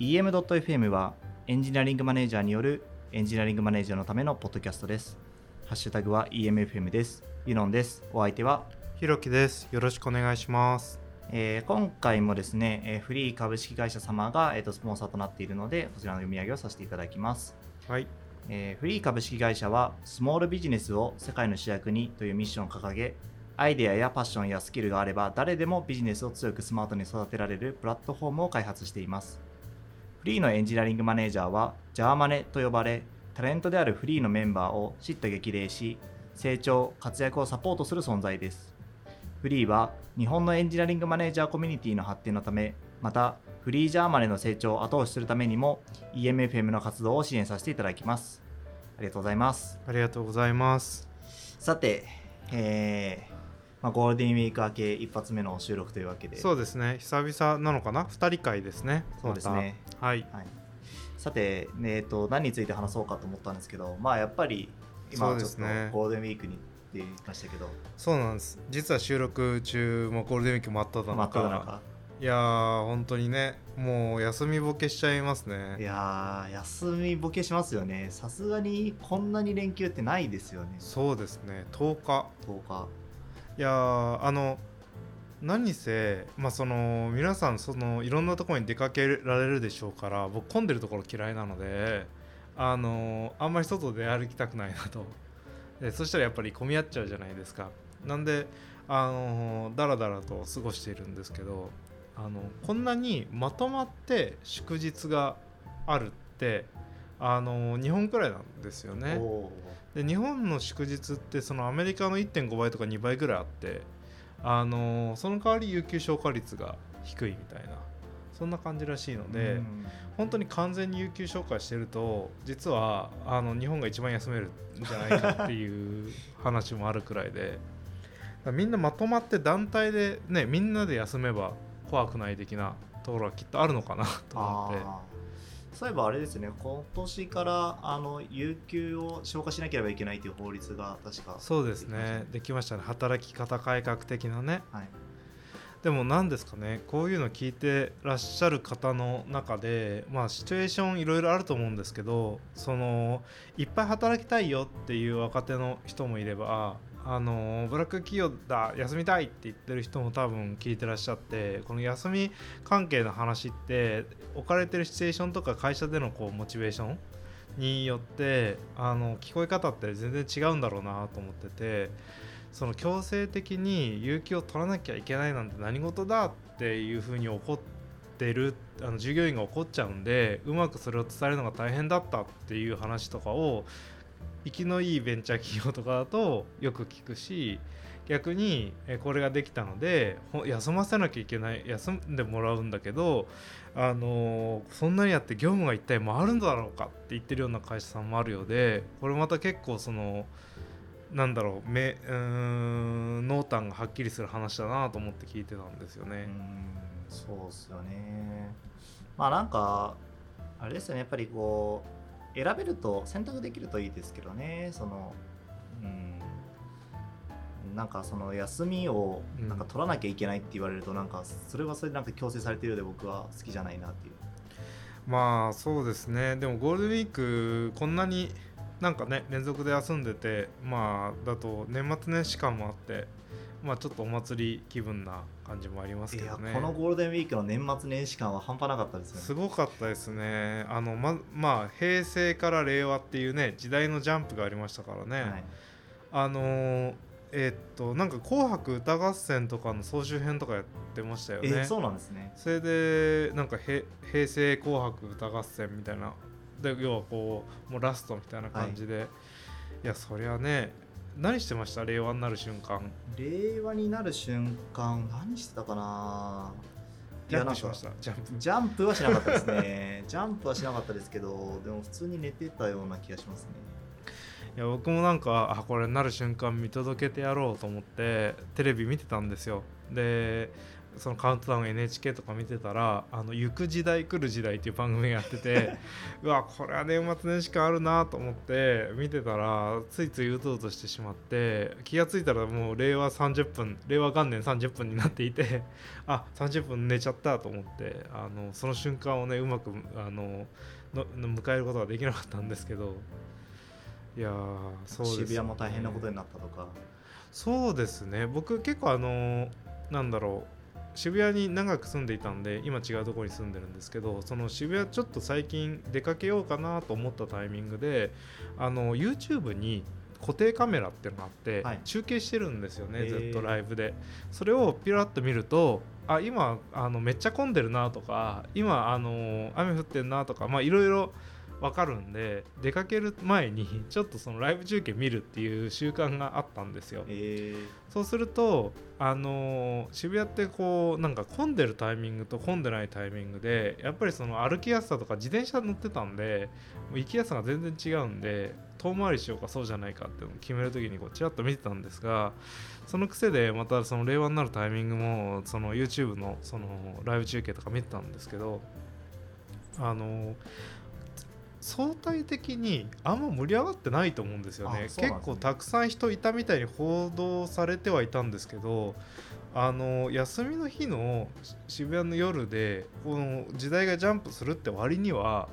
EM.FM はエンジニアリングマネージャーによるエンジニアリングマネージャーのためのポッドキャストです。ハッシュタグは EMFM です。ユノンです。お相手は、ひろきです。よろしくお願いします。えー今回もですね、えーフリー株式会社様が、えーとスポンサーとなっているので、こちらの読み上げをさせていただきます。はい。えーフリー株式会社はスモールビジネスを世界の主役にというミッションを掲げアイデアやパッションやスキルがあれば誰でもビジネスを強くスマートに育てられるプラットフォームを開発していますフリーのエンジニアリングマネージャーはジャーマネと呼ばれタレントであるフリーのメンバーを叱咤激励し成長活躍をサポートする存在ですフリーは日本のエンジニアリングマネージャーコミュニティの発展のためまたフリージャーマネの成長を後押しするためにも EMFM の活動を支援させていただきますありがとうございますありがとうございます。さて、えーまあ、ゴールデンウィーク明け一発目の収録というわけでそうですね。久々なのかな？二人会ですね。そうですね。はい。はい、さて、ねえー、と何について話そうかと思ったんですけどまあやっぱり今ちょっとゴールデンウィークにって言いましたけどそうなんです。実は収録中もゴールデンウィーク真っ只中。真っ只中いやー、本当にね、もう休みボケしちゃいますいね。やー休みボケしますよねさすがにこんなに連休ってないですよねそうですね。10日。10日いやー、あの、何せ、まあ、その皆さんそのいろんなところに出かけられるでしょうから僕混んでるところ嫌いなのであのあんまり外で歩きたくないなと。でそしたらやっぱり混み合っちゃうじゃないですか。なんであのだらだらと過ごしているんですけどあのこんなにまとまって祝日があるってあの日本くらいなんですよね。で日本の祝日ってそのアメリカの1.5倍とか2倍ぐらいあってあのその代わり有給消化率が低いみたいなそんな感じらしいので、うん本当に完全に有給消化してると実はあの日本が一番休めるんじゃないかっていう話もあるくらいでみんなまとまって団体でねみんなで休めば怖くない的なところはきっとあるのかなと思って。そういえばあれですね今年からあの有給を消化しなければいけないという法律が確かそうですね。できました。ね。働き方改革的なね。はい。でも何ですかね。こういうの聞いてらっしゃる方の中でまあシチュエーションいろいろあると思うんですけどそのいっぱい働きたいよっていう若手の人もいればあのブラック企業だ休みたいって言ってる人も多分聞いてらっしゃってこの休み関係の話って置かれてるシチュエーションとか会社でのこうモチベーションによってあの聞こえ方って全然違うんだろうなと思っててその強制的に有給を取らなきゃいけないなんて何事だっていうふうに怒ってるあの従業員が怒っちゃうんでうまくそれを伝えるのが大変だったっていう話とかを生きのいいベンチャー企業とかだとよく聞くし逆にえこれができたのでほ休ませなきゃいけない休んでもらうんだけどあのそんなにやって業務が一体回るんだろうかって言ってるような会社さんもあるようでこれまた結構そのなんだろう目うーん濃淡がはっきりする話だなと思って聞いてたんですよね。うんそうっすよねまあなんかあれですよねやっぱりこう選べると選択できるといいですけどね。そのうん。なんかその休みをうん。なんか取らなきゃいけないって言われるとなんかそれはそれでなんか強制されてるようで僕は好きじゃないなっていう。まあそうですね。でもゴールデンウィークこんなになんかね連続で休んでてまあだと年末年始感もあってまあちょっとお祭り気分な感じもありますけどね。このゴールデンウィークの年末年始感は半端なかったですね。すごかったですね。あのままあ平成から令和っていうね時代のジャンプがありましたからね、はい。あのーえーっとなんか「紅白歌合戦」とかの総集編とかやってましたよね。えそうなんですね。それでなんかへ平成紅白歌合戦みたいな。で要はこうもうラストみたいな感じで、い、やそりゃね何してました？令和になる瞬間。令和になる瞬間何してたかな？ジャンプしました。ジャンプ。ジャンプはしなかったですね。ジャンプはしなかったですけどでも普通に寝てたような気がしますね。いや僕もなんかあこれなる瞬間見届けてやろうと思ってテレビ見てたんですよ。でそのカウントダウン NHK とか見てたら「あの行く時代来る時代」っていう番組やってて うわこれは年末年始感あるなと思って見てたらついついうとうとしてしまって気が付いたらもう令和30分令和元年30分になっていてあ30分寝ちゃったと思ってあのその瞬間をねうまくあのの迎えることができなかったんですけどいやーそうですよね。渋谷も大変なことになったとか。そうですね。僕結構あのなんだろう渋谷に長く住んでいたんで今違うところに住んでるんですけどその渋谷ちょっと最近出かけようかなと思ったタイミングであの YouTube に固定カメラっていうのがあって、はい。中継してるんですよね、ずっとライブで。それをピラッと見るとあ今あのめっちゃ混んでるなとか今あの雨降ってんなとかまあいろいろ分かるんで出かける前にちょっとそのライブ中継見るっていう習慣があったんですよ。え。そうすると、あのー渋谷ってこうなんか混んでるタイミングと混んでないタイミングでやっぱりその歩きやすさとか自転車乗ってたんで行きやすさが全然違うんで遠回りしようかそうじゃないかっていうのを決める時にこうちらっと見てたんですがその癖でまたその令和になるタイミングもその YouTube のそのライブ中継とか見てたんですけどあのー相対的にあんま盛り上がってないと思うんですよね。ね。結構たくさん人いたみたいに報道されてはいたんですけどあの休みの日のし渋谷の夜でこの時代がジャンプするって割には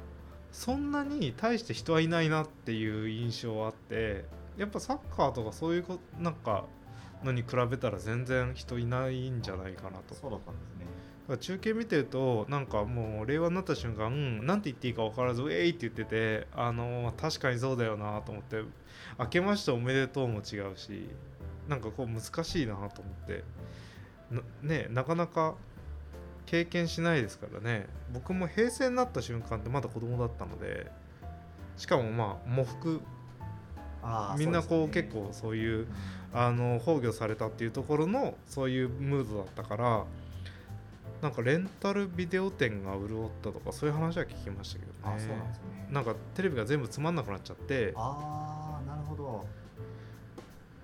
そんなに大して人はいないなっていう印象はあってやっぱサッカーとかそういうこなんかのに比べたら全然人いないんじゃないかなと。そうだったんですね中継見てるとなんかもう令和になった瞬間うんなんて言っていいか分からず「ウェイ!」って言っててあの確かにそうだよなと思って「明けましておめでとう」も違うしなんかこう難しいなと思ってなねなかなか経験しないですからね僕も平成になった瞬間ってまだ子供だったのでしかもまあ喪服みんなこうね結構そういううんあの崩御されたっていうところのそういうムードだったからなんかレンタルビデオ店が潤ったとかそういう話は聞きましたけどね。あそうなんですね。なんかテレビが全部つまんなくなっちゃって。ああなるほど。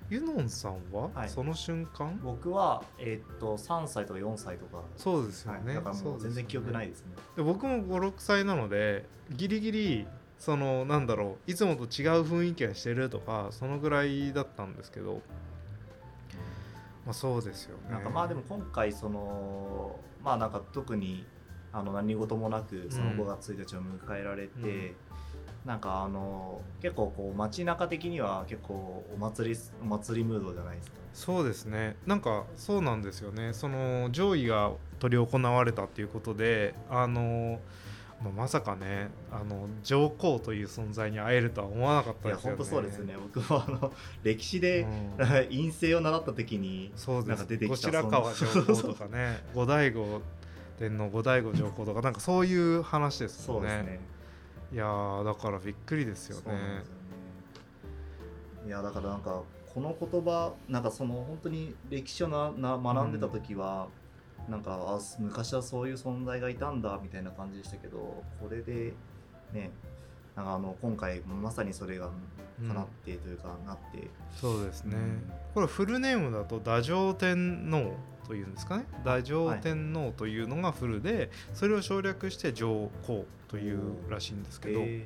ユノンさんは、はい。その瞬間？僕はえーっと3歳とか4歳とか。そうですよはい。ね、だからもう全然記憶ないでですね。で僕も56歳なのでギリギリそのなんだろういつもと違う雰囲気がしてるとかそのぐらいだったんですけどまあそうですよね。なんかまあでも今回そのまあなんか特にあの何事もなくそのうん。5月1日を迎えられて、うん。なんかあの結構こう街中的には結構お祭りお祭りムードじゃないですか。そうですね。なんかそうなんですよね。その上位が執り行われたっていうことであのまあまさかねあの上皇という存在に会えるとは思わなかっいやたですよね。本当そうですね。僕もあの歴史で、うん。陰性を習った時にそうです。なんか出てきた後白河上皇とかね 後醍醐天皇後醍醐上皇とかなんかそういう話ですもね。そうんですね。いやーだからびっくりですよね。よね。いやだからなんかこの言葉なんかその本当に歴史をなな学んでた時は、なんかあ昔はそういう存在がいたんだみたいな感じでしたけどこれでねなんかあの今回まさにそれが叶ってというか、なって。そうですね、うん。これフルネームだと太上天皇というんですかね。太上天皇というのがフルで、それを省略して上皇というらしいんですけど、え。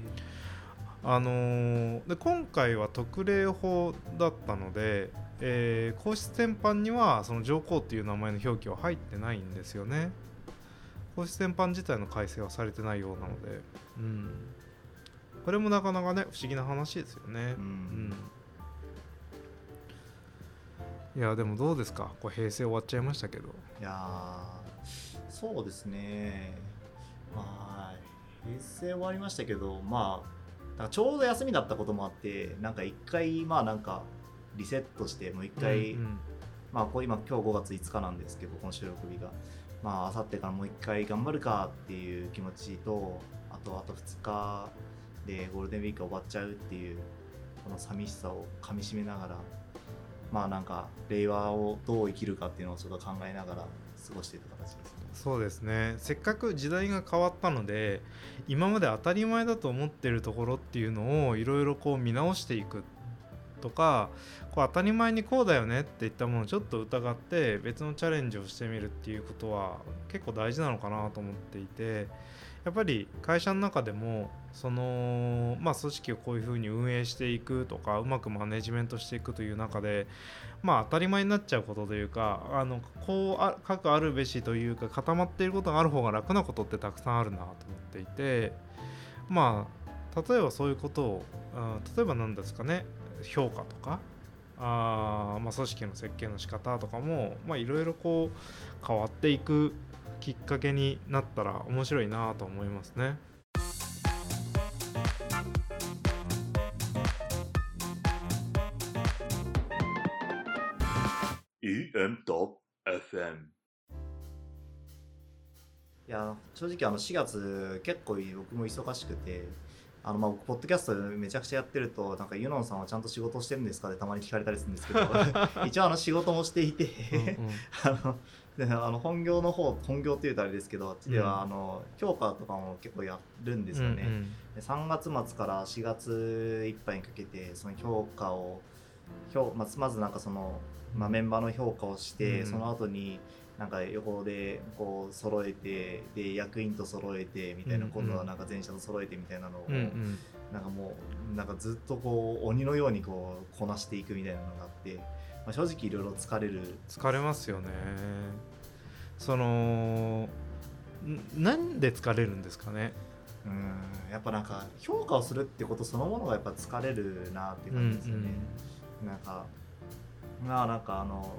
あのーで今回は特例法だったので、えー皇室典範にはその上皇っていう名前の表記は入ってないんですよね。皇室典範自体の改正はされてないようなので、うん、これもなかなかね不思議な話ですよね。ーううん。んいやでもどうですか？これ平成終わっちゃいましたけど。いやーそうですね。まあ平成終わりましたけどまあちょうど休みだったこともあってなんか一回まあなんかリセットしてもう一回、うんうん。まあこう今今日5月5日なんですけどこの収録日が。まああさってからもう一回頑張るかっていう気持ちとあとあと2日でゴールデンウィークが終わっちゃうっていうこの寂しさをかみしめながらまあなんか令和をどう生きるかっていうのをちょっと考えながら過ごしていた形ですね。そうですね。せっかく時代が変わったので今まで当たり前だと思ってるところっていうのをいろいろこう見直していくっとかこう当たり前にこうだよねっていったものをちょっと疑って別のチャレンジをしてみるっていうことは結構大事なのかなと思っていてやっぱり会社の中でもそのまあ組織をこういうふうに運営していくとかうまくマネジメントしていくという中でまあ当たり前になっちゃうことというかあのこうあ各あるべしというか固まっていることがある方が楽なことってたくさんあるなと思っていてまあ例えばそういうことをあ例えば何ですかね。評価とかあまあ、組織の設計の仕方とかもいろいろこう変わっていくきっかけになったら面白いなと思いますね。EM.FM いや正直あの4月結構僕も忙しくてあのまあポッドキャストめちゃくちゃやってるとなんかユノンさんはちゃんと仕事してるんですか？ってたまに聞かれたりするんですけど。一応あの仕事もしていて。あのであの本業の方本業っていうとあれですけどあっちではあの評価とかも結構やるんですよね、うんうん、3月末から4月いっぱいにかけてその評価を評まずまずなんかその、まあ、メンバーの評価をして、うん、その後になんか横でこう揃えてで役員と揃えてみたいな、今度はなんか全社と揃えてみたいなのを、なんかもうなんかずっとこう鬼のようにこうこなしていくみたいなのがあって。まあ、正直いろいろ疲れる。疲れますよね。そのなんで疲れるんですかね？うん。やっぱなんか評価をするってことそのものがやっぱ疲れるなっていう感じですよね、うんうん、なんかまあなんかあの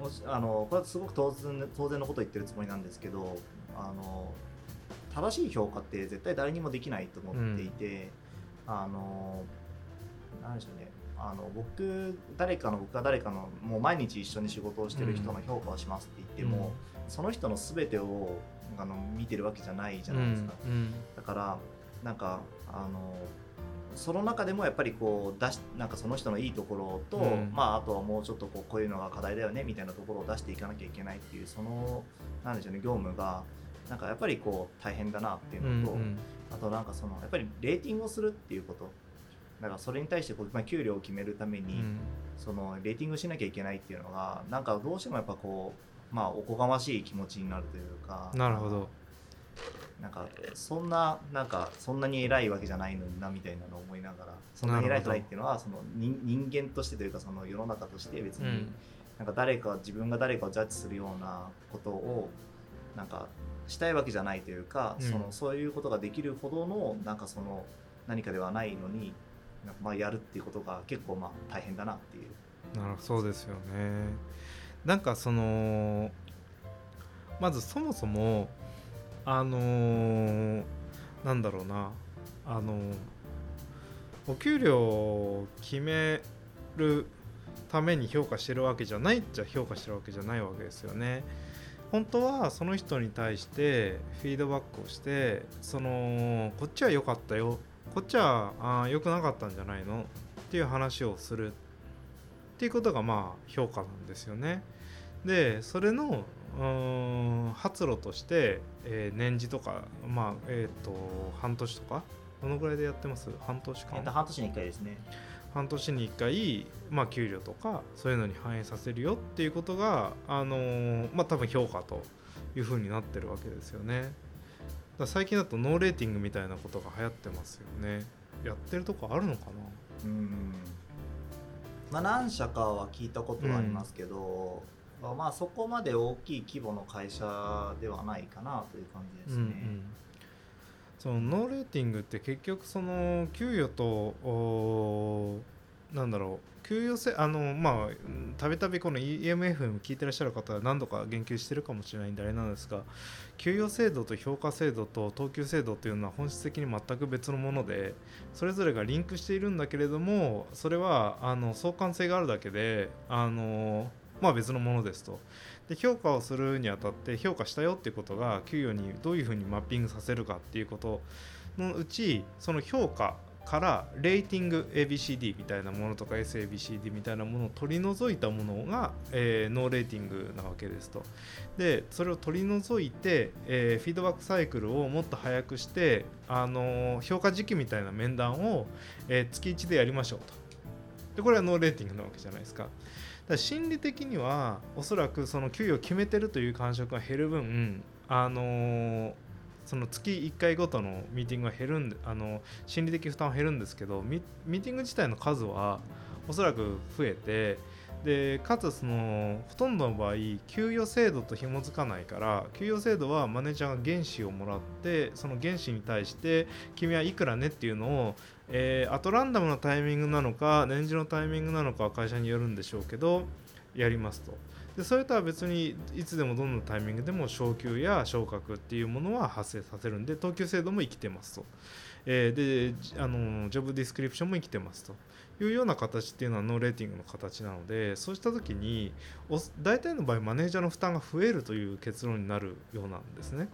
もしあのこれはすごく当然当然のことを言ってるつもりなんですけどあの正しい評価って絶対誰にもできないと思っていて、うん、あの何でしょうね。あの僕誰かの僕が誰かのもう毎日一緒に仕事をしてる人の評価をしますって言っても、うん、その人の全てをあの見てるわけじゃないじゃないですか、うんうん、だからなんかあのその中でもやっぱりこう出しなんかその人のいいところと、うん、まあ、あとはもうちょっとこうこういうのが課題だよねみたいなところを出していかなきゃいけないっていうそのなんでしょうね業務がなんかやっぱりこう大変だなっていうのと、うんうん、あとなんかそのやっぱりレーティングをするっていうこと。だからそれに対してこう、まあ、給料を決めるために、うん、そのレーティングしなきゃいけないっていうのがなんかどうしてもやっぱこうまあおこがましい気持ちになるというかなるほどなんかそんななんかそんなに偉いわけじゃないのになみたいなのを思いながらそんなに偉いじゃないっていうのはその人間としてというかその世の中として別に、なんか誰か自分が誰かをジャッジするようなことをなんかしたいわけじゃないというか、うん、そのそういうことができるほどのなんかその何かではないのにまあ、やるっていうことが結構まあ大変だなっていう。なるそうですよね。なんかそのまずそもそもあのー、なんだろうなあのー、お給料を決めるために評価してるわけじゃないっちゃ評価してるわけじゃないわけですよね。本当はその人に対してフィードバックをしてそのこっちは良かったよこっちはあ良くなかったんじゃないの？っていう話をするっていうことがまあ評価なんですよね。でそれの発露として、えー、年次とかまあえっ、ー、と半年とかどのぐらいでやってます？半年間、えー、半年に1回ですね。半年に1回、まあ、給料とかそういうのに反映させるよっていうことがあのー、まあ多分評価というふうになってるわけですよね。だ最近だとノーレーティングみたいなことが流行ってますよね。やってるとこあるのかな？うん。まあ何社かは聞いたことはありますけど、うん、まあそこまで大きい規模の会社ではないかなという感じですね、うんうん、そのノーレーティングって結局その給与となんだろう。給与制あのまあたびたびこの EMF 聞いてらっしゃる方は何度か言及してるかもしれないんであれなんですが給与制度と評価制度と等級制度というのは本質的に全く別のものでそれぞれがリンクしているんだけれどもそれはあの相関性があるだけであのまあ別のものですと。で評価をするにあたって評価したよってことが給与にどういうふうにマッピングさせるかっていうことのうちその評価からレーティング ABCD みたいなものとか SABCD みたいなものを取り除いたものが、えー、ノーレーティングなわけですと。でそれを取り除いて、えー、フィードバックサイクルをもっと早くして、あのー、評価時期みたいな面談を、え、月1でやりましょうと。でこれはノーレーティングなわけじゃないですから心理的にはおそらくその給与を決めてるという感触が減る分あのーその月1回ごとのミーティングが減るんであの心理的負担は減るんですけどミミーティング自体の数はおそらく増えてでかつそのほとんどの場合給与制度と紐づかないから給与制度はマネージャーが原資をもらってその原資に対して君はいくらねっていうのを、えー、アトランダムなタイミングなのか年次のタイミングなのかは会社によるんでしょうけどやりますと。でそれとは別にいつでもどんなタイミングでも昇給や昇格っていうものは発生させるんで等級制度も生きてますと、えー、であのジョブディスクリプションも生きてますというような形っていうのはノーレーティングの形なのでそうした時に大体の場合マネージャーの負担が増えるという結論になるようなんですね。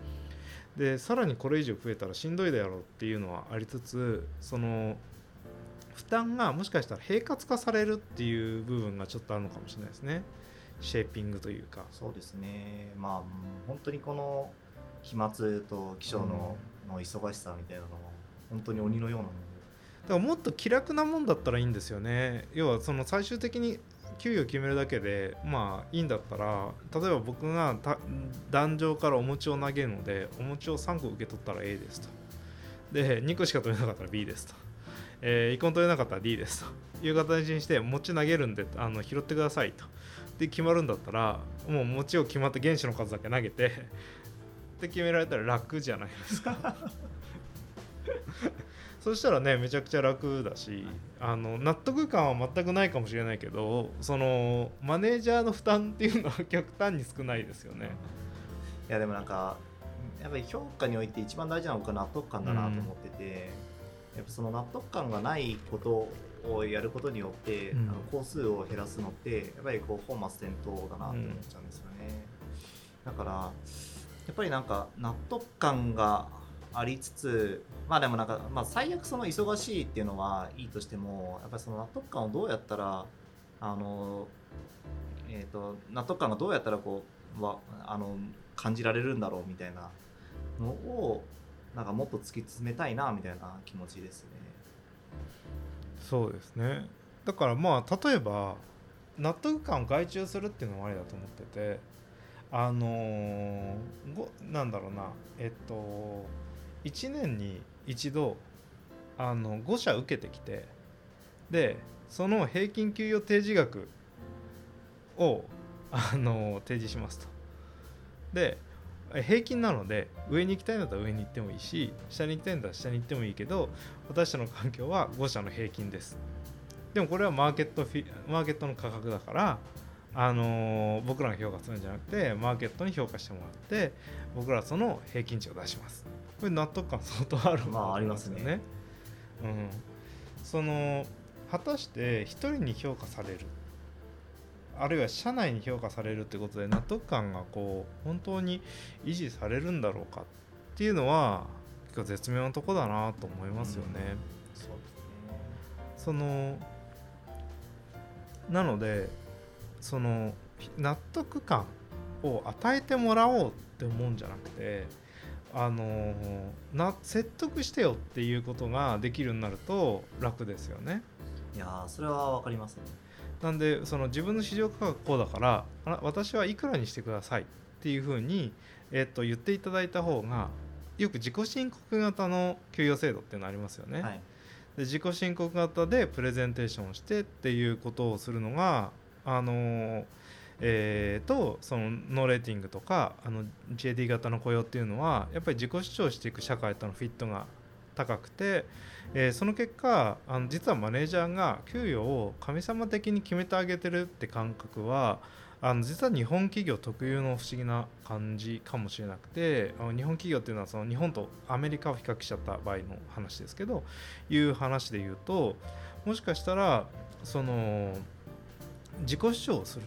でさらにこれ以上増えたらしんどいだろうっていうのはありつつその負担がもしかしたら平滑化されるっていう部分がちょっとあるのかもしれないですね。シェーピングというかそうですねまあ本当にこの期末と気象の,、の忙しさみたいなのは本当に鬼のようなものだからもっと気楽なもんだったらいいんですよね。要はその最終的に給与を決めるだけでまあいいんだったら例えば僕が壇上からお餅を投げるのでお餅を3個受け取ったら A ですと。で2個しか取れなかったら B ですと、えー、1個取れなかったら D ですと。いう形にして餅投げるんであの拾ってくださいと。で決まるんだったらもう餅を決まって原子の数だけ投げてって決められたら楽じゃないですか。そしたらねめちゃくちゃ楽だしあの納得感は全くないかもしれないけどそのマネージャーの負担っていうのは 極端に少ないですよね。いやでもなんかやっぱり評価において一番大事なのが納得感だなと思ってて、うん、やっぱその納得感がないことをやることによって、うん、あの工数を減らすのってやっぱりこう本末転倒だなって思っちゃうんですよね、うん、だからやっぱりなんか納得感がありつつまあでもなんか、まあ、最悪その忙しいっていうのはいいとしてもやっぱりその納得感をどうやったらあの、えーと、納得感がどうやったらこうわあの感じられるんだろうみたいなのをなんかもっと突き詰めたいなみたいな気持ちですね。そうですねだからまあ例えば納得感を外注するっていうのもありだと思っててあのー、なんだろうなえっと1年に一度あの5社受けてきてでその平均給与提示額をあの提示しますと。で平均なので上に行きたいんだったら上に行ってもいいし下に行きたいんだったら下に行ってもいいけど私たちの環境は5社の平均ですでもこれはマーケットフィマーケットの価格だからあのー、僕らが評価するんじゃなくてマーケットに評価してもらって僕らはその平均値を出しますこれ納得感相当あるまあありますね、ね、うん、その果たして1人に評価される。あるいは社内に評価されるってことで納得感がこう本当に維持されるんだろうかっていうのは結構絶妙なとこだなと思いますよね。うん、そうですね。そのなのでその納得感を与えてもらおうって思うんじゃなくてあのな説得してよっていうことができるようになると楽ですよね。いやそれは分かりますね。なんでその自分の市場価格こうだからあ私はいくらにしてくださいっていうふうに、えっと言っていただいた方がよく自己申告型の給与制度っていうのありますよね。はい、で自己申告型でプレゼンテーションをしてっていうことをするのがあのーえー、とそのノーレーティングとかあの JD 型の雇用っていうのはやっぱり自己主張していく社会とのフィットが高くて、えー、その結果あの実はマネージャーが給与を神様的に決めてあげてるって感覚はあの実は日本企業特有の不思議な感じかもしれなくて日本企業っていうのはその日本とアメリカを比較しちゃった場合の話ですけどいう話で言うともしかしたらその自己主張をする。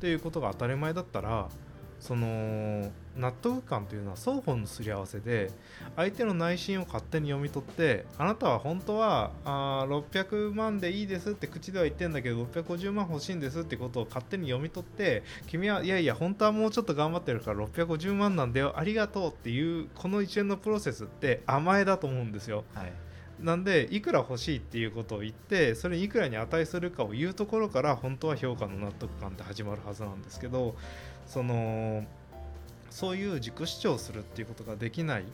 っていうことが当たり前だったらその納得感というのは双方のすり合わせで相手の内心を勝手に読み取ってあなたは本当はあ600万でいいですって口では言ってんだけど650万欲しいんですってことを勝手に読み取って君はいやいや本当はもうちょっと頑張ってるから650万なんだよありがとうっていうこの一連のプロセスって甘えだと思うんですよ。はいなんでいくら欲しいっていうことを言ってそれいくらに値するかを言うところから本当は評価の納得感って始まるはずなんですけどそのそういう自己主張するっていうことができないっ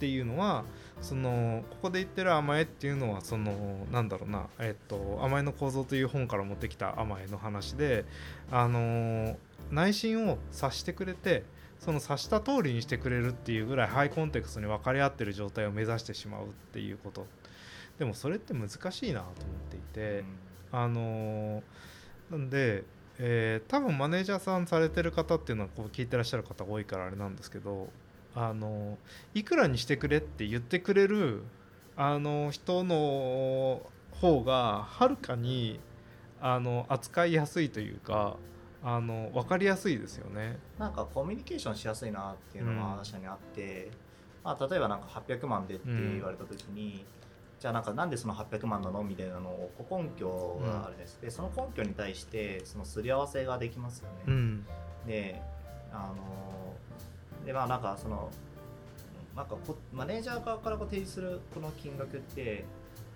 ていうのはそのここで言ってる甘えっていうのはそのなんだろうな、えっと「甘えの構造」という本から持ってきた甘えの話であの内心を察してくれてその察した通りにしてくれるっていうぐらいハイコンテクストに分かり合ってる状態を目指してしまうっていうこと。でもそれって難しいなと思っていて、あのなんで、えー多分マネージャーさんされてる方っていうのはこう聞いてらっしゃる方が多いからあれなんですけどあのいくらにしてくれって言ってくれるあの人の方がはるかにあの扱いやすいというかあの分かりやすいですよね。なんかコミュニケーションしやすいなっていうのうん。は確かにあって、まあ、例えばなんか800万でって言われた時に、じゃあなんかなんでその800万なのみたいなのを根拠があれです、でその根拠に対してそのすり合わせができますよね。うん。であのでまあなんかそのなんかこマネージャー側からこう提示するこの金額って、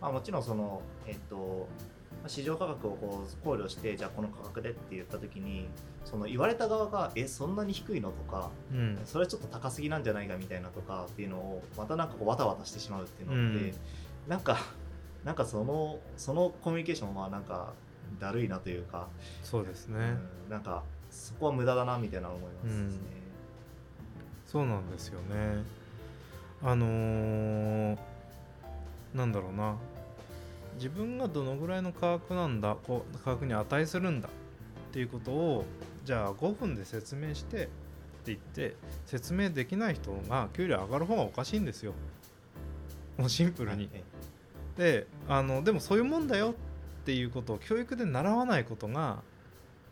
まあ、もちろんそのえっとまあ市場価格をこう考慮してじゃあこの価格でって言った時にその言われた側がえそんなに低いのとかうん。それちょっと高すぎなんじゃないかみたいなとかっていうのをまたなんかこうわたわたしてしまうっていうのって、うん。なんかなんかそのそのコミュニケーションはなんかだるいなというか、そうですね、うんなんかそこは無駄だなみたいな思いますね。そうなんですよね。あのーなんだろうな自分がどのぐらいの価格なんだこう価格に値するんだっていうことをじゃあ5分で説明してって言って説明できない人が給料上がる方がおかしいんですよ。もうシンプルに、えであのでもそういうもんだよっていうことを教育で習わないことが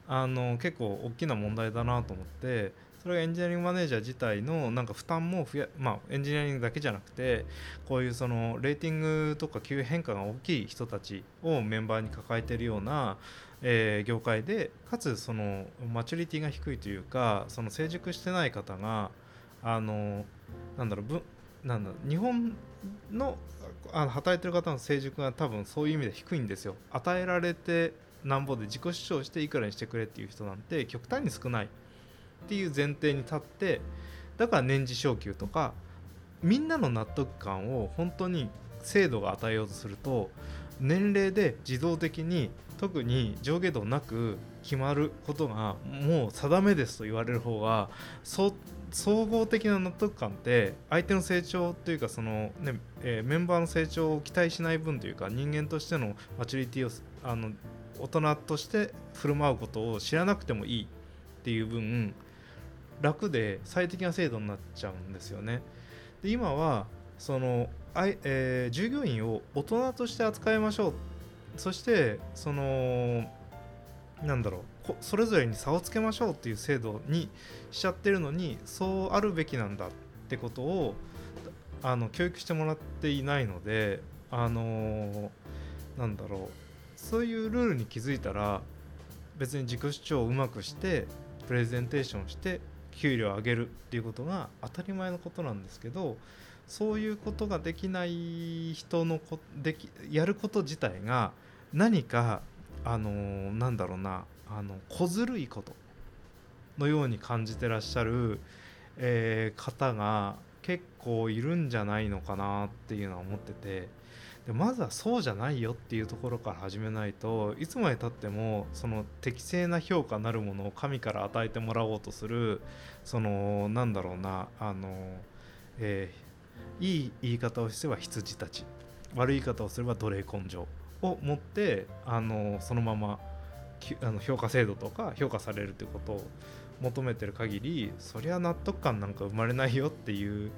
あの結構大きな問題だなと思ってそれがエンジニアリングマネージャー自体のなんか負担も増やまあエンジニアリングだけじゃなくてこういうそのレーティングとか給与変化が大きい人たちをメンバーに抱えているような、えー業界でかつそのマチュリティが低いというかその成熟してない方があのなんだろうなんだ日本のあの働いてる方の成熟が多分そういう意味で低いんですよ。与えられてなんぼで自己主張していくらにしてくれっていう人なんて極端に少ない。っていう前提に立ってだから年次昇給とかみんなの納得感を本当に制度が与えようとすると年齢で自動的に特に上下動なく決まることがもう定めですと言われる方が総合的な納得感って相手の成長というかその、ねえーメンバーの成長を期待しない分というか人間としてのマチュリティをあの大人として振る舞うことを知らなくてもいいっていう分楽で最適な制度になっちゃうんですよね。で今はそのあい、えー従業員を大人として扱いましょうそしてそのなんだろうそれぞれに差をつけましょうっていう制度にしちゃってるのにそうあるべきなんだってことをあの教育してもらっていないのであのなんだろうそういうルールに気づいたら別に自己主張をうまくしてプレゼンテーションして給料を上げるっていうことが当たり前のことなんですけどそういうことができない人のこできやること自体が何かあのなんだろうなあの小ずるいことのように感じてらっしゃる、えー方が結構いるんじゃないのかなっていうのは思ってて。でまずはそうじゃないよっていうところから始めないといつまでたってもその適正な評価なるものを神から与えてもらおうとするそのなんだろうなあの、えーいい言い方をすれば羊たち。悪い言い方をすれば奴隷根性を持ってあのそのままあの評価制度とか評価されるってことを求めてる限りそりゃ納得感なんか生まれないよっていう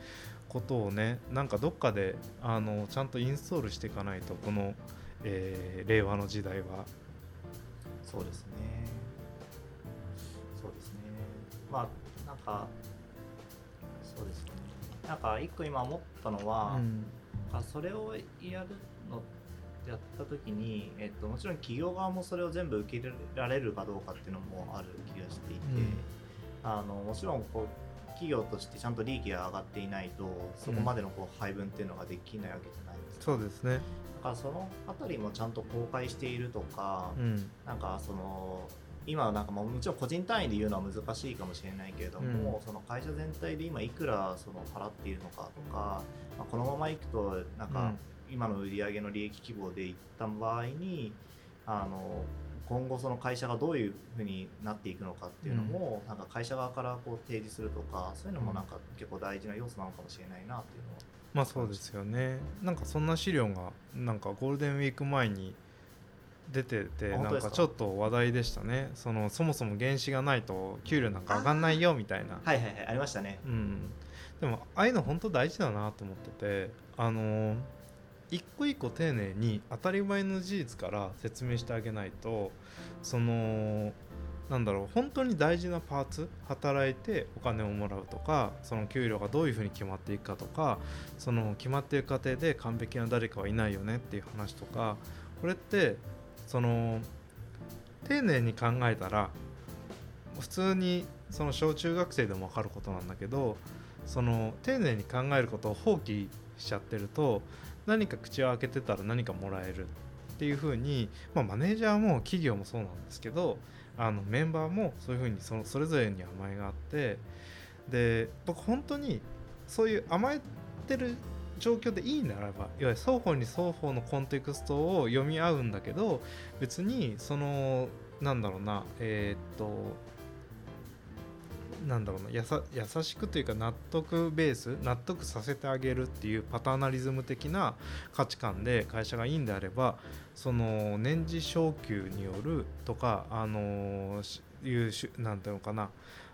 ことをねなんかどっかであのちゃんとインストールしていかないとこの、えー令和の時代はそうですね。そうですね。まあ、なんか、そうですね。なんか、一個今思ったのは、うんあそれをやるのやった時に、えっと、もちろん企業側もそれを全部受け入れられるかどうかっていうのもある気がしていて、うんあのもちろんこう企業としてちゃんと利益が上がっていないとそこまでのこう配分っていうのができないわけじゃないですか、そうですね。だからそのあたりもちゃんと公開しているとか、うん。なんかその今はなんかもうもちろん個人単位で言うのは難しいかもしれないけれども、その会社全体で今いくらその払っているのかとか、まあ、このままいくとなんか今の売上の利益規模でいった場合にあの今後その会社がどういうふうになっていくのかっていうのも、なんか会社側からこう提示するとかそういうのもなんか結構大事な要素なのかもしれないなっていうのは。まあそうですよね。なんかそんな資料がなんかゴールデンウィーク前に出ててなんかちょっと話題でしたね。そのそもそも原資がないと給料なんか上がんないよみたいな。はいはいはい。ありましたね。うん、でもああいうの本当大事だなと思っててあのー一個一個丁寧に当たり前の事実から説明してあげないとそのなんだろう本当に大事なパーツ働いてお金をもらうとかその給料がどういうふうに決まっていくかとかその決まっていく過程で完璧な誰かはいないよねっていう話とかこれってその丁寧に考えたら普通にその小中学生でも分かることなんだけどその丁寧に考えることを放棄しちゃってると何か口を開けてたら何かもらえるっていうふうに、まあ、マネージャーも企業もそうなんですけどあのメンバーもそういうふうにそのそれぞれに甘えがあってで僕本当にそういう甘えてる状況でいいならばいわゆる双方に双方のコンテクストを読み合うんだけど別にそのなんだろうなえーっとなんだろうなやさ優しくというか納得ベース納得させてあげるっていうパターナリズム的な価値観で会社がいいんであればその年次昇給によるとかあのいうなんていうのかな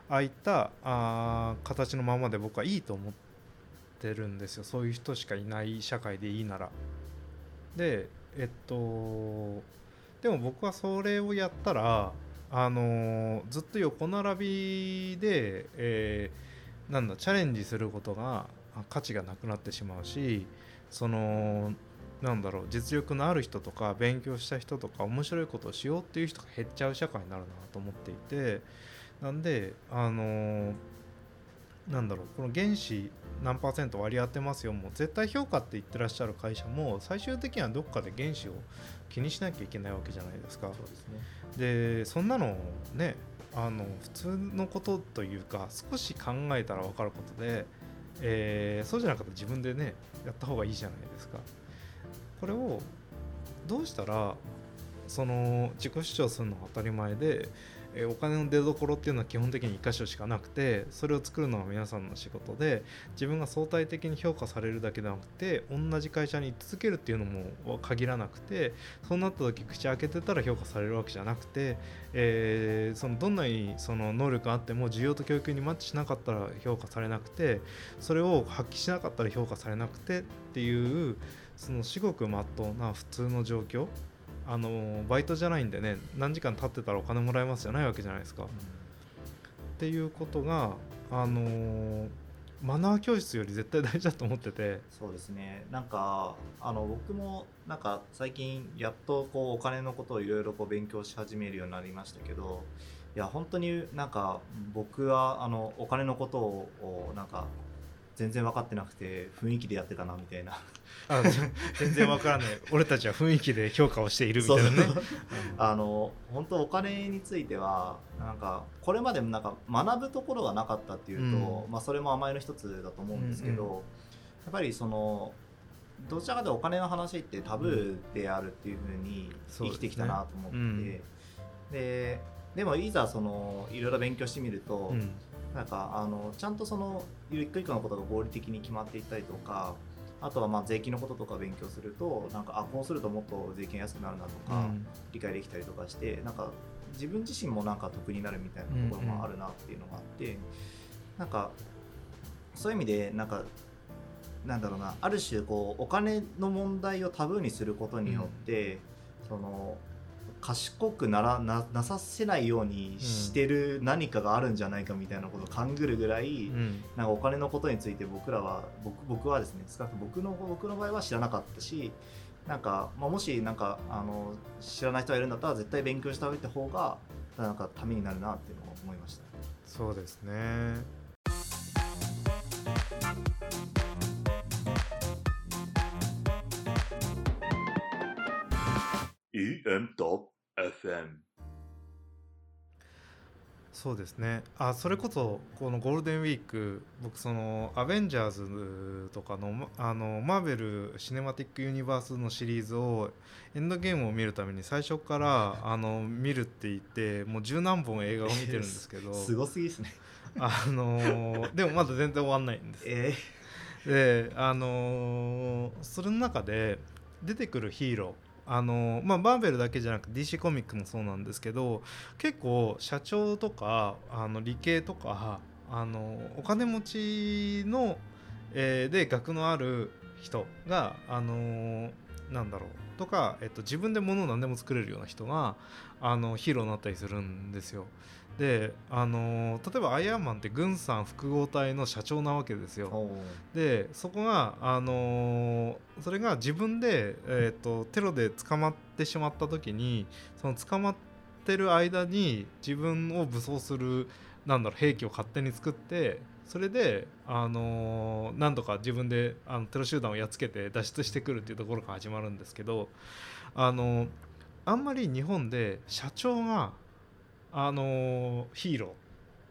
ああいったあ形のままで僕はいいと思ってるんですよそういう人しかいない社会でいいなら。でえっとでも僕はそれをやったらあのずっと横並びで、えーなんだチャレンジすることが価値がなくなってしまうしそのなんだろう実力のある人とか勉強した人とか面白いことをしようっていう人が減っちゃう社会になるなと思っていてなんであのなんだろうこの原資何パーセント割り当てますよもう絶対評価って言ってらっしゃる会社も最終的にはどっかで原資を気にしなきゃいけないわけじゃないですか。そうですねでそんなのねあの普通のことというか少し考えたら分かることで、えーそうじゃなかったら自分でねやった方がいいじゃないですか。これをどうしたらその自己主張するのが当たり前で、えお金の出どころっていうのは基本的に1箇所しかなくてそれを作るのは皆さんの仕事で自分が相対的に評価されるだけでなくて同じ会社に居続けるっていうのも限らなくてそうなった時口開けてたら評価されるわけじゃなくて、えーそのどんなにその能力があっても需要と教育にマッチしなかったら評価されなくてそれを発揮しなかったら評価されなくてっていうその至極まっとうな普通の状況あのバイトじゃないんでね何時間経ってたらお金もらえますじゃないわけじゃないですか。っていうことがあのマナー教室より絶対大事だと思ってて。そうですねなんかあの僕もなんか最近やっとこうお金のことをいろいろ勉強し始めるようになりましたけどいや本当になんか僕はあのお金のことをなんか全然分かってなくて雰囲気でやってたなみたいな。あ全然わからない。俺たちは雰囲気で評価をしているみたいなね。あの本当お金についてはなんかこれまでもなんか学ぶところがなかったっていうと、まあ、それも甘えの一つだと思うんですけど、うんやっぱりそのどちらかというとお金の話ってタブーであるっていうふうに生きてきたなと思って、うん。ででもいざそのいろいろ勉強してみると、うんなんかあのちゃんとその一個一個のことが合理的に決まっていったりとかあとはまあ税金のこととか勉強するとなんかあこうするともっと税金安くなるなとか、うん。理解できたりとかしてなんか自分自身もなんか得になるみたいなところもあるなっていうのがあって、なんかそういう意味でなんかなんだろうなある種こうお金の問題をタブーにすることによって、その賢くならななさせないようにしてる何かがあるんじゃないかみたいなことを勘ぐるぐらい、うんなんかお金のことについて僕らは僕僕はですね少なく僕の僕の場合は知らなかったしなんか、まあ、もしなんかあの知らない人がいるんだったら絶対勉強した方がなんかためになるなっていうのを思いました。そうですね SEM.FM そうですね。あそれこそこのゴールデンウィーク僕そのアベンジャーズとかのまあのマーベル・シネマティック・ユニバースのシリーズをエンドゲームを見るために最初からあの見るって言ってもう十何本映画を見てるんですけど。すごすぎですね。あのでもまだ全然終わんないんです。え。であのそれの中で出てくるヒーローあのまあ、バーベルだけじゃなくて DC コミックもそうなんですけど結構社長とかあの理系とかあのお金持ちの、えーで額のある人があのなんだろうとか、えっと、自分で物を何でも作れるような人があのヒーローになったりするんですよ。であの例えばアイアンマンって軍産複合体の社長なわけですよ。でそこが、あのーそれが自分で、えー、とテロで捕まってしまった時にその捕まってる間に自分を武装するなんだろう兵器を勝手に作ってそれで、あのー何とか自分であのテロ集団をやっつけて脱出してくるっていうところから始まるんですけど、あのーあんまり日本で社長が、あのーヒーローっ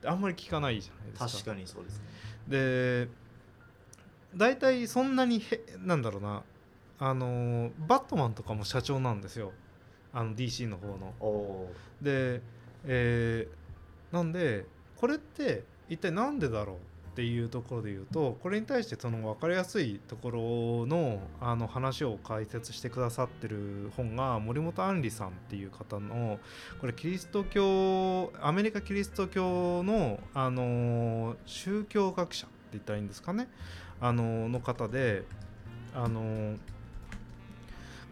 てあんまり聞かないじゃないですか。確かにそうですね。で大体そんなにへなんだろうな。あのバットマンとかも社長なんですよ。あの DC の方の。で、えーなんでこれって一体何でだろう？っっていうところで言うとこれに対してその分かりやすいところのあの話を解説してくださってる本が森本杏里さんっていう方のこれキリスト教アメリカキリスト教のあの宗教学者って言ったらいいんですかねあのの方であの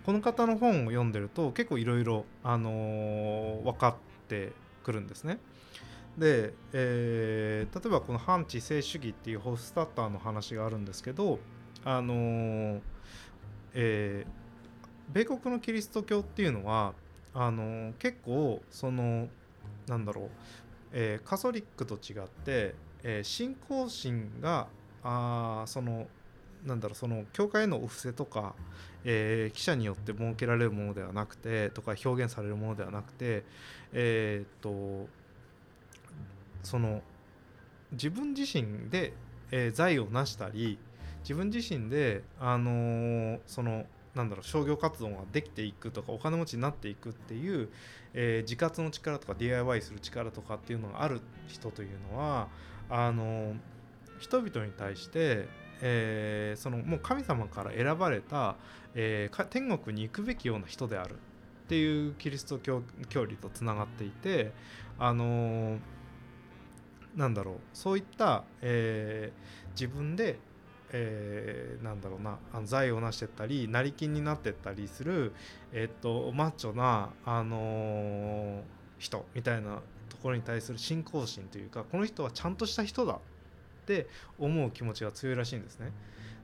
この方の本を読んでると結構いろいろ分かってくるんですね。で、えー例えばこの反知性主義っていうホフスタッターの話があるんですけど、あのーえー米国のキリスト教っていうのはあの結構そのなんだろう、えーカソリックと違って、えー信仰心があそのなんだろうその教会へのお布施とか、えー記者によって設けられるものではなくてとか表現されるものではなくてえーっとその自分自身で、えー財を成したり自分自身で、あのーそのなんだろう商業活動ができていくとかお金持ちになっていくっていう、えー自活の力とか DIY する力とかっていうのがある人というのはあの人々に対して、えーそのもう神様から選ばれた、えー天国に行くべきような人であるっていうキリスト教教理とつながっていてあのーなんだろうそういった、えー自分で、えーなんだろうなあの財を成してったり成金になってったりする、えっとマッチョな、あのー人みたいなところに対する信仰心というかこの人はちゃんとした人だって思う気持ちが強いらしいんですね。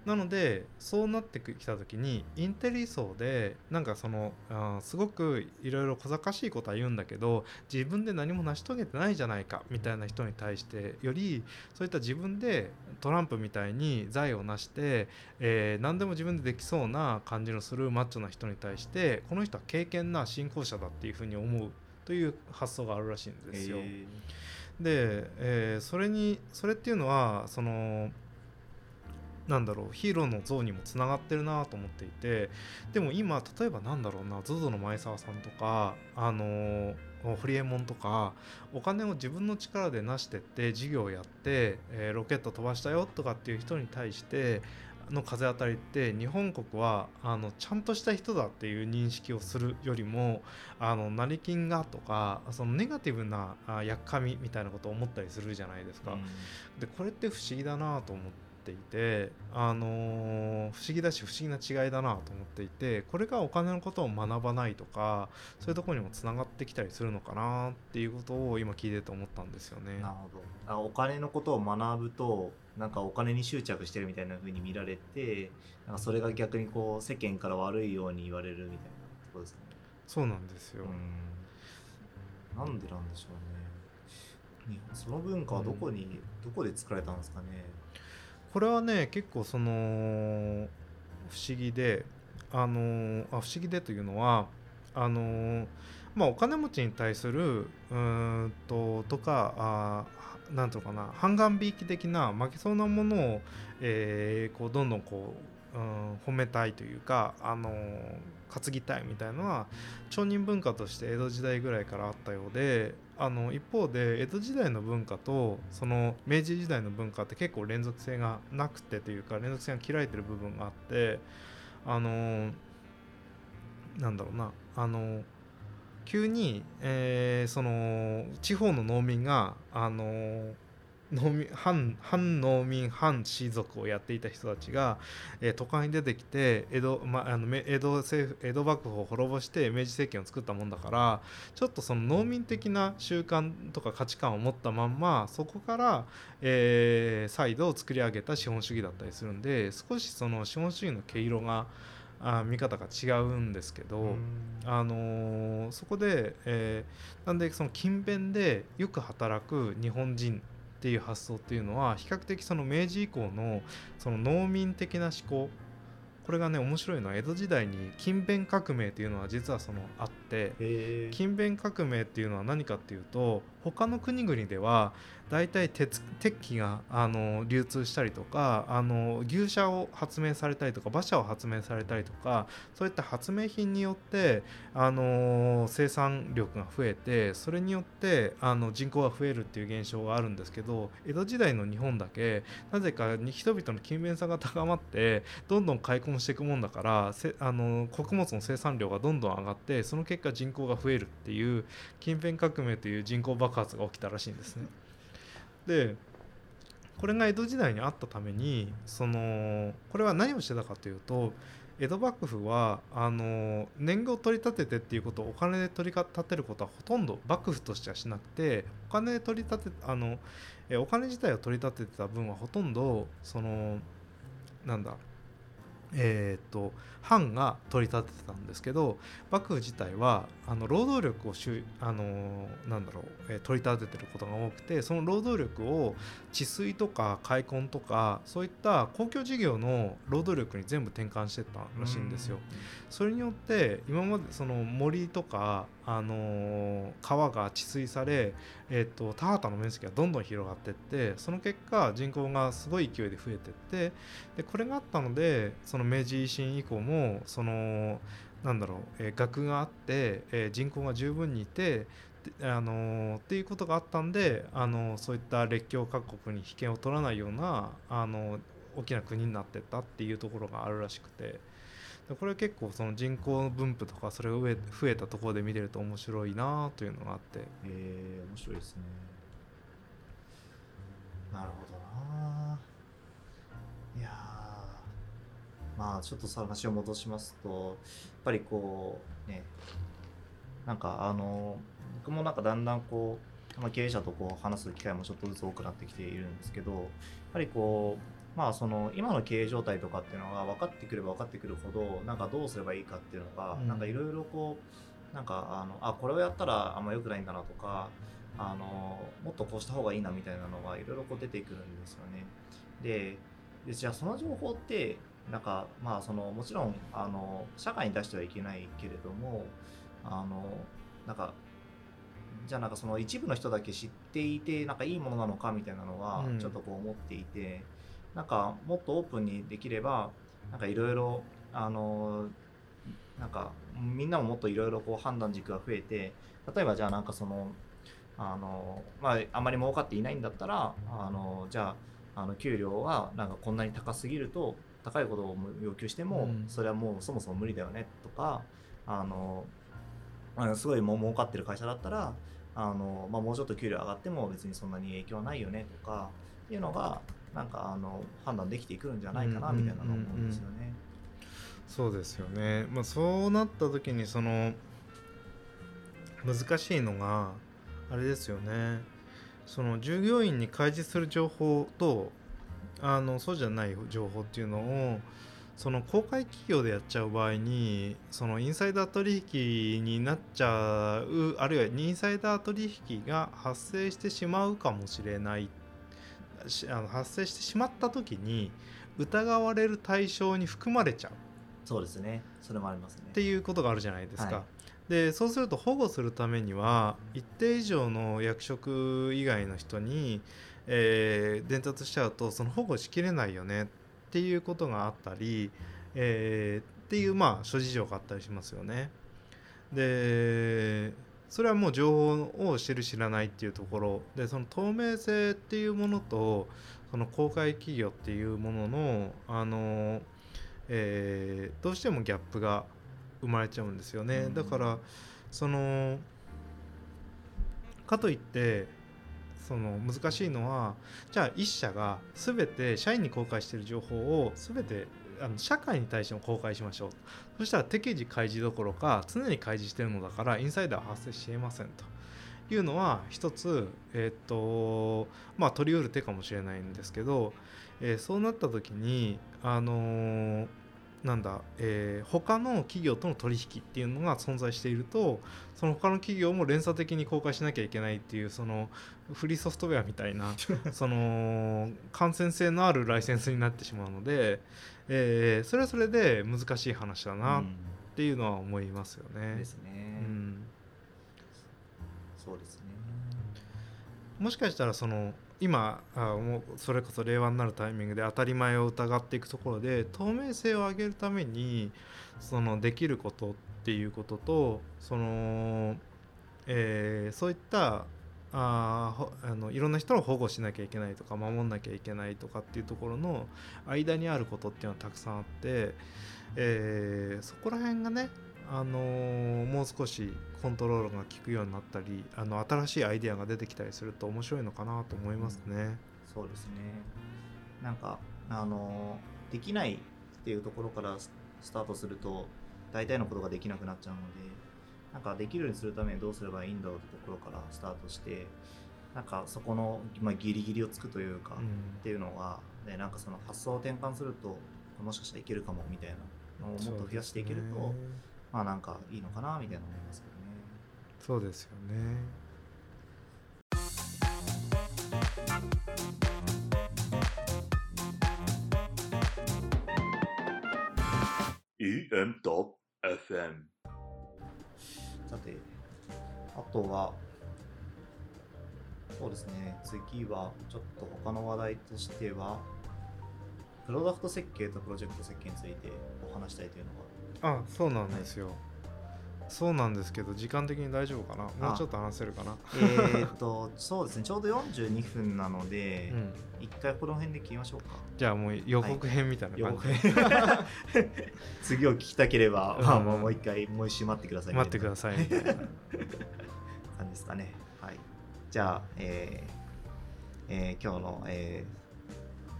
なのでそうなってきた時にインテリ層でなんかそのすごくいろいろ小賢しいことは言うんだけど自分で何も成し遂げてないじゃないかみたいな人に対してよりそういった自分でトランプみたいに財を成して、えー何でも自分でできそうな感じのするマッチョな人に対してこの人は敬虔な信仰者だっていうふうに思うという発想があるらしいんですよ。えで、えーそれにそれっていうのはそのなんだろうヒーローの像にもつながってるなと思っていてでも今例えばなんだろうな ZOZO の前澤さんとかあのーホリエモンとかお金を自分の力で成してって事業をやって、えーロケット飛ばしたよとかっていう人に対しての風当たりって日本国はあのちゃんとした人だっていう認識をするよりもあの成金がとかそのネガティブなあやっかみみたいなことを思ったりするじゃないですか。でこれって不思議だなと思っていて、あのー不思議だし不思議な違いだなと思っていてこれがお金のことを学ばないとかそういうところにもつながってきたりするのかなっていうことを今聞いてて思ったんですよね。なるほど。あお金のことを学ぶとなんかお金に執着してるみたいな風に見られてなんかそれが逆にこう世間から悪いように言われるみたいなところですかね。そうなんですよ。うん。なんでなんでしょうね。その文化はどこに、どこで作られたんですかねこれはね結構その不思議であのあ不思議でというのはあのまあ、お金持ちに対するうんととかあなんとかな半眼びいき的な負けそうなものを、えーこうどんどんこう、うん、褒めたいというか、あの担ぎたいみたいなのは町人文化として江戸時代ぐらいからあったようであの一方で江戸時代の文化とその明治時代の文化って結構連続性がなくてというか連続性が切られてる部分があってあのなんだろうなあの急に、えーその地方の農民があの農民反反農民反士族をやっていた人たちが、えー都会に出てきて江戸,、ま、あのめ江戸政府江戸幕府を滅ぼして明治政権を作ったもんだからちょっとその農民的な習慣とか価値観を持ったまんまそこから、えー再度作り上げた資本主義だったりするんで少しその資本主義の毛色があ見方が違うんですけど。あのーそこで、えーなんでその勤勉でよく働く日本人っていう発想っていうのは比較的その明治以降のその農民的な思考これがね面白いのは江戸時代に勤勉革命っていうのは実はそのあってへ勤勉革命っていうのは何かっていうと他の国々では大体鉄鉄器があの流通したりとかあの牛舎を発明されたりとか馬車を発明されたりとかそういった発明品によってあの生産力が増えてそれによってあの人口が増えるっていう現象があるんですけど江戸時代の日本だけなぜか人々の勤勉さが高まってどんどん開墾していくもんだからあの穀物の生産量がどんどん上がってその結果人口が増えるっていう勤勉革命という人口爆発が起きたらしいんですね。でこれが江戸時代にあったためにそのこれは何をしてたかというと江戸幕府はあの年貢を取り立ててっていうことをお金で取り立てることはほとんど幕府としてはしなくてお金で取り立てあのえお金自体を取り立ててた分はほとんどそのなんだえー、と藩が取り立ててたんですけど幕府自体はあの労働力をしゅあのなんだろう、えー取り立ててることが多くてその労働力を治水とか開墾とかそういった公共事業の労働力に全部転換してったらしいんですよ。それによって今までその森とか、あのー川が治水され、えー、と田畑の面積がどんどん広がっていってその結果人口がすごい勢いで増えていってでこれがあったのでその明治維新以降ももそのなんだろう、えー学があって、え人口が十分にいてあのっていうことがあったんで、あのそういった列強各国に引けを取らないような、あの大きな国になってったっていうところがあるらしくて。でこれは結構その人口分布とかそれが増えたところで見てると面白いなというのがあって。え、面白いですね。なるほどな。いやまあちょっと話を戻しますとやっぱりこうねなんかあの僕もなんかだんだんこう、まあ、経営者とこう話す機会もちょっとずつ多くなってきているんですけどやっぱりこうまあその今の経営状態とかっていうのが分かってくれば分かってくるほどなんかどうすればいいかっていうのが、うんなんかいろいろこうなんかあのあこれをやったらあんま良くないんだなとかあのもっとこうした方がいいなみたいなのがいろいろこう出てくるんですよね。ででじゃあその情報ってなんかまあそのもちろんあの社会に出してはいけないけれどもあのなんかじゃあなんかその一部の人だけ知っていてなんかいいものなのかみたいなのはうん。ちょっとこう思っていて、なんかもっとオープンにできればなんかいろいろあのなんかみんなももっといろいろこう判断軸が増えて例えばじゃあなんかそのあのまああまり儲かっていないんだったらあのじゃああの給料はなんかこんなに高すぎると高いことを要求しても、うん。それはもうそもそも無理だよねとかあのすごいもう儲かってる会社だったらあの、まあ、もうちょっと給料上がっても別にそんなに影響はないよねとかっていうのがなんかあの判断できてくるんじゃないかなうん。みたいなのを思うんですよね。そうですよね、まあ、そうなった時にその難しいのがあれですよね。その従業員に開示する情報とあのそうじゃない情報っていうのをその公開企業でやっちゃう場合にそのインサイダー取引になっちゃうあるいはインサイダー取引が発生してしまうかもしれないしあの発生してしまった時に疑われる対象に含まれちゃうそうですねそれもありますね。っていうことがあるじゃないですか。はいでそうすると保護するためには一定以上の役職以外の人に、えー伝達しちゃうとその保護しきれないよねっていうことがあったり、えーっていうまあ諸事情があったりしますよね。でそれはもう情報を知る知らないっていうところでその透明性っていうものとその公開企業っていうもののあの、えーどうしてもギャップが生まれちゃうんですよね、うん。だからそのかといってその難しいのはじゃあ一社が全て社員に公開している情報を全てあの社会に対しても公開しましょう。そしたら適時開示どころか常に開示しているのだからインサイダーは発生しえませんと。いうのは一つえーっとまあ取り得る手かもしれないんですけど、えーそうなった時にあのーなんだ、えー他の企業との取引っていうのが存在しているとその他の企業も連鎖的に公開しなきゃいけないっていうそのフリーソフトウェアみたいな その感染性のあるライセンスになってしまうので、えーそれはそれで難しい話だなっうんていうのは思いますよね。ですね、うん。そうですね。もしかしたらその今あもうそれこそ令和になるタイミングで当たり前を疑っていくところで透明性を上げるためにそのできることっていうこととその、えーそういったああのいろんな人を保護しなきゃいけないとか守んなきゃいけないとかっていうところの間にあることっていうのはたくさんあって、えーそこら辺がねあのーもう少しコントロールが効くようになったりあの新しいアイデアが出てきたりすると面白いのかなと思いますね。そうですねなんかあのできないっていうところからススタートすると大体のことができなくなっちゃうのでなんかできるようにするためにどうすればいいんだろうってところからスタートしてなんかそこの、まあ、ギリギリをつくというか、うんっていうのが、ね、なんかその発想を転換するともしかしたらいけるかもみたいなのをもっと増やしていけると、まあなんかいいのかなみたいな思いますけどね。そうですよね。EM.FM さて、あとは、そうですね、次はちょっと他の話題としては、プロダクト設計とプロジェクト設計についてお話したいというのが、あそうなんですよ。そうなんですけど時間的に大丈夫かな？もうちょっと話せるかな？えーっと、そうですね、ちょうど42分なのでう、ん、一回この辺で切りましょうか。じゃあもう予告編みたいな予感告じで、編 次を聞きたければ、まあ、うんもう一回、もう一周待ってください。待ってくださいみたいな。感じですかね。はい。じゃあ、えーえー今日の、えー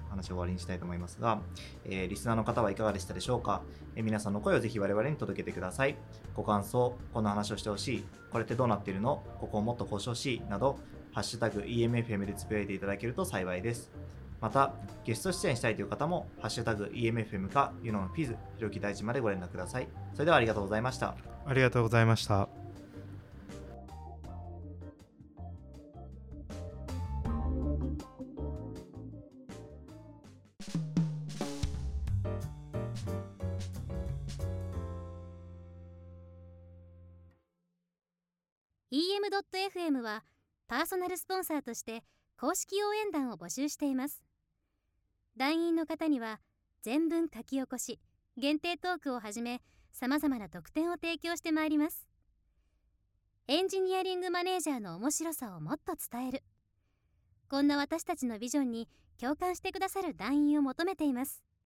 話を終わりにしたいと思いますが、えーリスナーの方はいかがでしたでしょうか、えー皆さんの声をぜひ我々に届けてください。ご感想、この話をしてほしい、これってどうなっているの？ここをもっとこうしてほしい、など、ハッシュタグ EMFM でつぶやいていただけると幸いです。また、ゲスト出演したいという方も、ハッシュタグ EMFM か、ユノのフィズ、ひろき大地までご連絡ください。それではありがとうございました。ありがとうございました。EM.FM はパーソナルスポンサーとして公式応援団を募集しています。団員の方には全文書き起こし限定トークをはじめさまざまな特典を提供してまいります。エンジニアリングマネージャーの面白さをもっと伝える。こんな私たちのビジョンに共感してくださる団員を求めています。